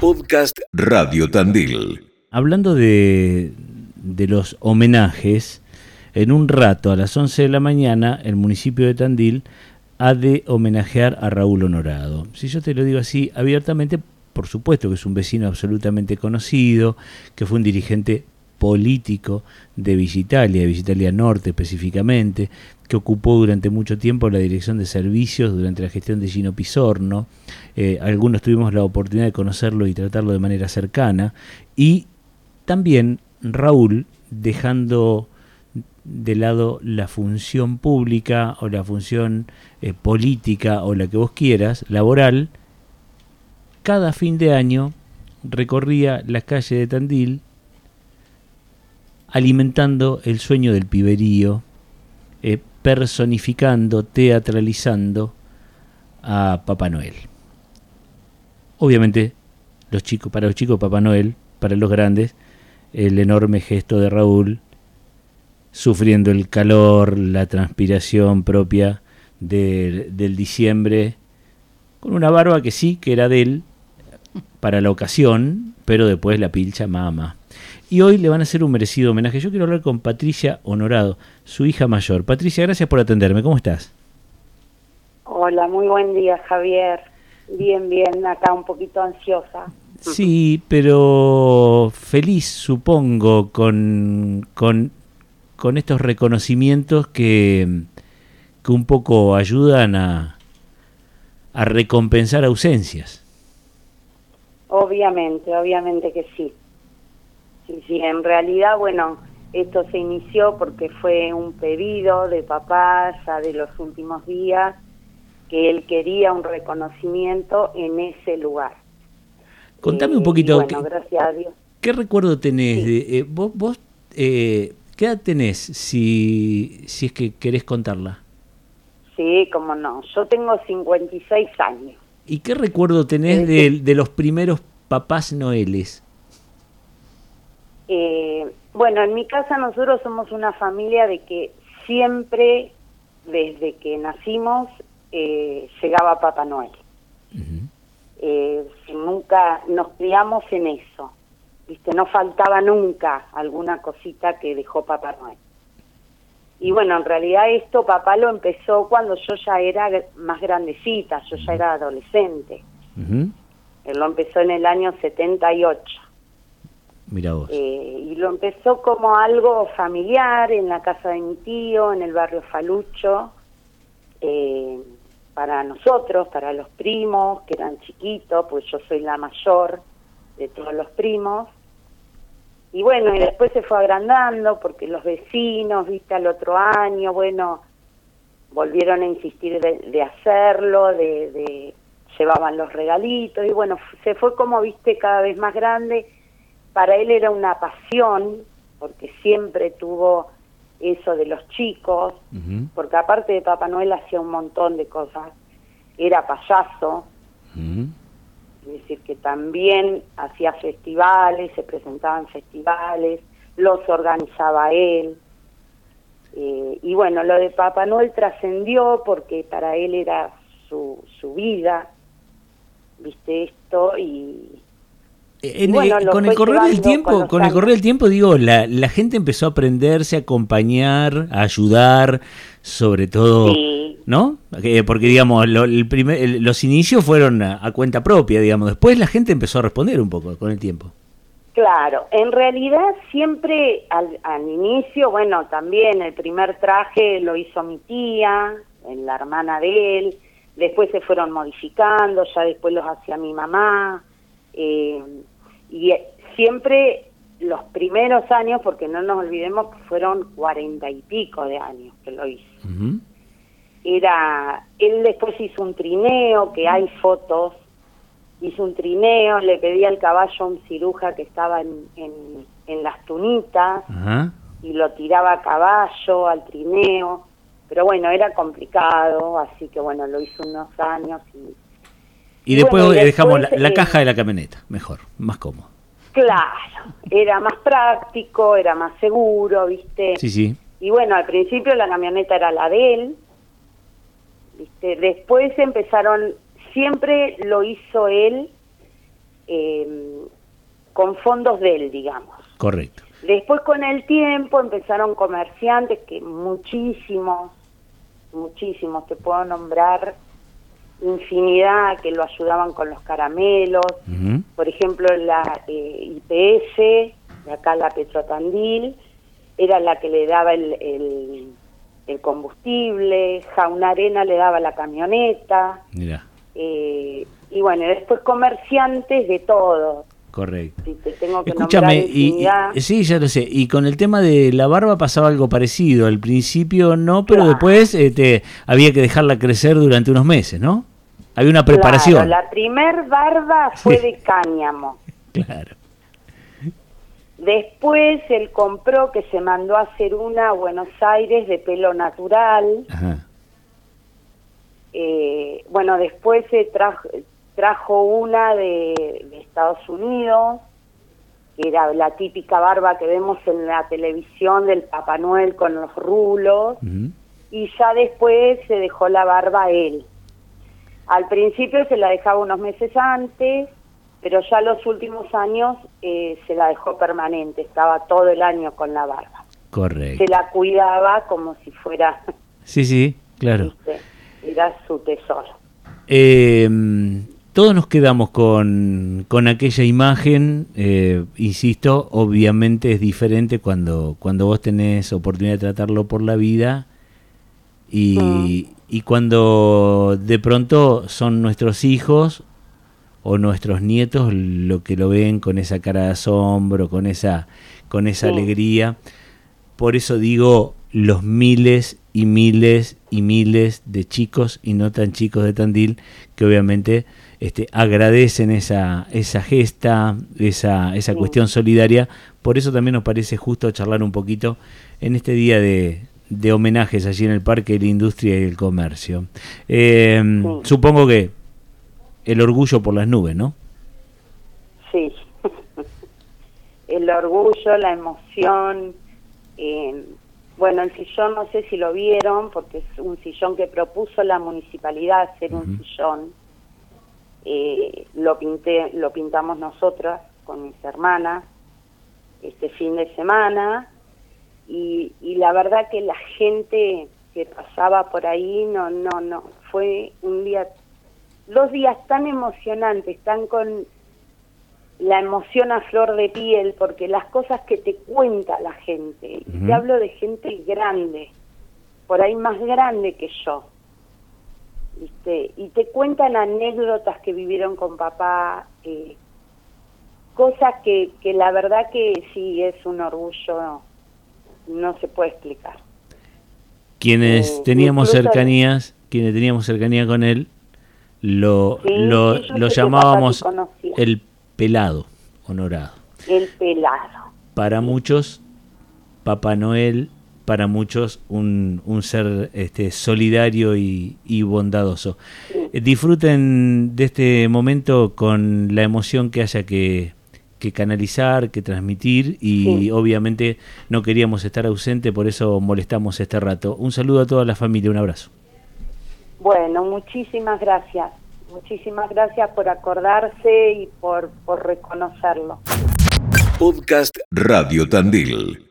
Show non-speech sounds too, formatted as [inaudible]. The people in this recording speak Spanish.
Podcast Radio Tandil. Hablando de, de los homenajes, en un rato, a las 11 de la mañana, el municipio de Tandil ha de homenajear a Raúl Honorado. Si yo te lo digo así abiertamente, por supuesto que es un vecino absolutamente conocido, que fue un dirigente político de Visitalia, de Visitalia Norte específicamente, que ocupó durante mucho tiempo la dirección de servicios durante la gestión de Gino Pisorno. Eh, algunos tuvimos la oportunidad de conocerlo y tratarlo de manera cercana. Y también Raúl, dejando de lado la función pública o la función eh, política o la que vos quieras, laboral, cada fin de año recorría las calles de Tandil alimentando el sueño del piberío, eh, personificando, teatralizando a Papá Noel. Obviamente, los chicos, para los chicos Papá Noel, para los grandes, el enorme gesto de Raúl, sufriendo el calor, la transpiración propia del diciembre, con una barba que sí, que era de él, para la ocasión, pero después la pilcha mama y hoy le van a hacer un merecido homenaje. Yo quiero hablar con Patricia Honorado, su hija mayor. Patricia, gracias por atenderme. ¿Cómo estás? Hola, muy buen día, Javier. Bien, bien, acá un poquito ansiosa. Sí, pero feliz, supongo, con, con, con estos reconocimientos que, que un poco ayudan a, a recompensar ausencias. Obviamente, obviamente que sí. Sí, sí, en realidad, bueno, esto se inició porque fue un pedido de papá ya de los últimos días que él quería un reconocimiento en ese lugar. Contame un eh, poquito. bueno, gracias a Dios. ¿Qué recuerdo tenés? De, eh, vos, vos eh, ¿Qué edad tenés si, si es que querés contarla? Sí, cómo no. Yo tengo 56 años. ¿Y qué recuerdo tenés de, de los primeros papás noeles? Eh, bueno, en mi casa nosotros somos una familia de que siempre, desde que nacimos, eh, llegaba Papá Noel. eh, nunca nos criamos en eso, ¿viste? No faltaba nunca alguna cosita que dejó Papá Noel. Y bueno, en realidad esto papá lo empezó cuando yo ya era más grandecita, yo ya era adolescente. Él lo empezó en el año 78. Mira vos. Eh, y lo empezó como algo familiar en la casa de mi tío, en el barrio Falucho, eh, para nosotros, para los primos, que eran chiquitos, pues yo soy la mayor de todos los primos. Y bueno, y después se fue agrandando porque los vecinos, viste, al otro año, bueno, volvieron a insistir de, hacerlo, de, de llevaban los regalitos y bueno, se fue como, viste, cada vez más grande para él era una pasión, porque siempre tuvo eso de los chicos, porque aparte de Papá Noel hacía un montón de cosas, era payaso, es decir, que también hacía festivales, se presentaba en festivales, los organizaba él. Eh, y bueno, lo de Papá Noel trascendió porque para él era su, su vida, viste esto, y, eh, con el correr del tiempo, con, el correr del tiempo, digo, la, la, gente empezó a aprenderse, a acompañar, a ayudar, sobre todo, ¿no? Porque, digamos, el primer, los inicios fueron a, cuenta propia, digamos. Después la gente empezó a responder un poco con el tiempo. Claro, en realidad siempre al, al inicio, bueno, también el primer traje lo hizo mi tía, la hermana de él, después se fueron modificando, ya después los hacía mi mamá, eh, y siempre los primeros años, porque no nos olvidemos que fueron cuarenta y pico de años que lo hizo. Era, él después hizo un trineo, que hay fotos, hizo un trineo, le pedía al caballo a un ciruja que estaba en, en, las tunitas, y lo tiraba a caballo, al trineo, pero bueno, era complicado, así que bueno, lo hizo unos años y y después, dejamos la, caja de la camioneta, mejor, más cómodo. Claro, era más práctico, era más seguro, ¿viste? Sí, sí. Y bueno, al principio la camioneta era la de él, ¿viste? Después empezaron, siempre lo hizo él eh, con fondos de él, digamos. Correcto. Después con el tiempo empezaron comerciantes que muchísimos, muchísimos, te puedo nombrar infinidad que lo ayudaban con los caramelos, por ejemplo la eh, IPS, de acá la Petrotandil, era la que le daba el, el, el combustible, Jauna Arena le daba la camioneta, Mira, eh, y bueno, después comerciantes de todo, correcto. si te tengo que Escúchame, y, y- sí, ya lo sé. Y con el tema de la barba pasaba algo parecido. Al principio no, pero Claro. después este, había que dejarla crecer durante unos meses, ¿no? Había una preparación. Claro, la primer barba fue [laughs] de cáñamo. Claro. Después él compró que se mandó a hacer una a Buenos Aires de pelo natural. Ajá. Eh, bueno, después se trajo, trajo una de, de Estados Unidos, que era la típica barba que vemos en la televisión del Papá Noel con los rulos. Y ya después se dejó la barba él. Al principio se la dejaba unos meses antes, pero ya los últimos años eh, se la dejó permanente, estaba todo el año con la barba. Correcto. Se la cuidaba como si fuera, Sí, sí, claro. ¿viste? era su tesoro. Eh, todos nos quedamos con, con aquella imagen, eh, insisto, obviamente es diferente cuando, cuando vos tenés oportunidad de tratarlo por la vida y, y cuando de pronto son nuestros hijos o nuestros nietos lo que lo ven con esa cara de asombro, con esa, con esa Sí. alegría. Por eso digo los miles y miles y miles de chicos y no tan chicos de Tandil que obviamente este, agradecen esa, esa gesta, esa, esa Sí. cuestión solidaria. Por eso también nos parece justo charlar un poquito en este día de, de homenajes allí en el Parque de la Industria y el Comercio. Eh, Sí. Supongo que el orgullo por las nubes, ¿no? Sí. [laughs] el orgullo, la emoción. eh, bueno, el sillón no sé si lo vieron, porque es un sillón que propuso la municipalidad hacer un sillón. Eh, lo pinté, lo pintamos nosotras con mis hermanas este fin de semana y, y la verdad que la gente que pasaba por ahí no no no fue un día dos días tan emocionantes tan con la emoción a flor de piel porque las cosas que te cuenta la gente y te hablo de gente grande por ahí más grande que yo ¿viste? y te cuentan anécdotas que vivieron con papá eh, cosas que, que la verdad que sí es un orgullo no, no se puede explicar. Quienes Eh, teníamos cercanías, quienes teníamos cercanía con él, lo, Sí, lo, lo llamábamos el pelado honorado. el pelado Para muchos, Papá Noel, para muchos, un, un ser este, solidario y, y bondadoso. Sí. Disfruten de este momento con la emoción que haya que, que canalizar, que transmitir y Sí. obviamente no queríamos estar ausente, por eso molestamos este rato. Un saludo a toda la familia, un abrazo. Bueno, muchísimas gracias. Muchísimas gracias por acordarse y por, por reconocerlo. Podcast Radio Tandil.